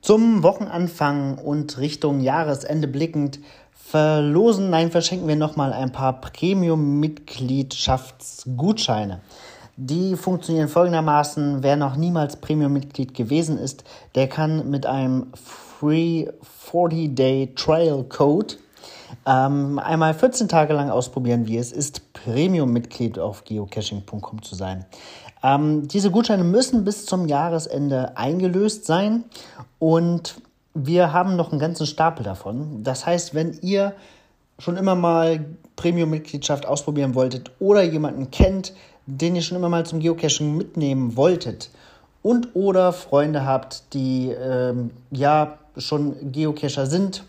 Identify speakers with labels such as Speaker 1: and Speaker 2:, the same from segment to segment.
Speaker 1: Zum Wochenanfang und Richtung Jahresende blickend verlosen, nein, verschenken wir nochmal ein paar Premium-Mitgliedschaftsgutscheine. Die funktionieren folgendermaßen. Wer noch niemals Premium-Mitglied gewesen ist, der kann mit einem Free 40-Day Trial Code ähm, einmal 14 Tage lang ausprobieren, wie es ist, Premium-Mitglied auf geocaching.com zu sein. Ähm, diese Gutscheine müssen bis zum Jahresende eingelöst sein und wir haben noch einen ganzen Stapel davon. Das heißt, wenn ihr schon immer mal Premium-Mitgliedschaft ausprobieren wolltet oder jemanden kennt, den ihr schon immer mal zum Geocaching mitnehmen wolltet und oder Freunde habt, die ähm, ja schon Geocacher sind,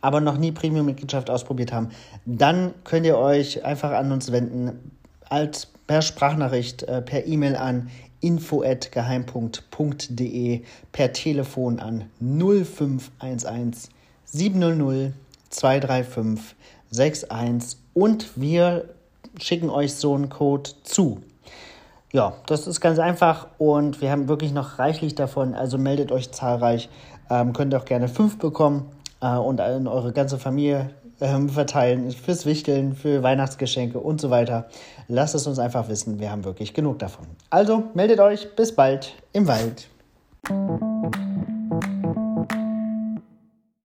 Speaker 1: aber noch nie Premium-Mitgliedschaft ausprobiert haben, dann könnt ihr euch einfach an uns wenden als per Sprachnachricht, äh, per E-Mail an info@geheimpunkt.de, per Telefon an 0511 700 235 61 und wir schicken euch so einen Code zu. Ja, das ist ganz einfach und wir haben wirklich noch reichlich davon, also meldet euch zahlreich, ähm, könnt auch gerne fünf bekommen äh, und an eure ganze Familie ähm, verteilen, fürs Wichteln, für Weihnachtsgeschenke und so weiter. Lasst es uns einfach wissen, wir haben wirklich genug davon. Also meldet euch, bis bald im Wald.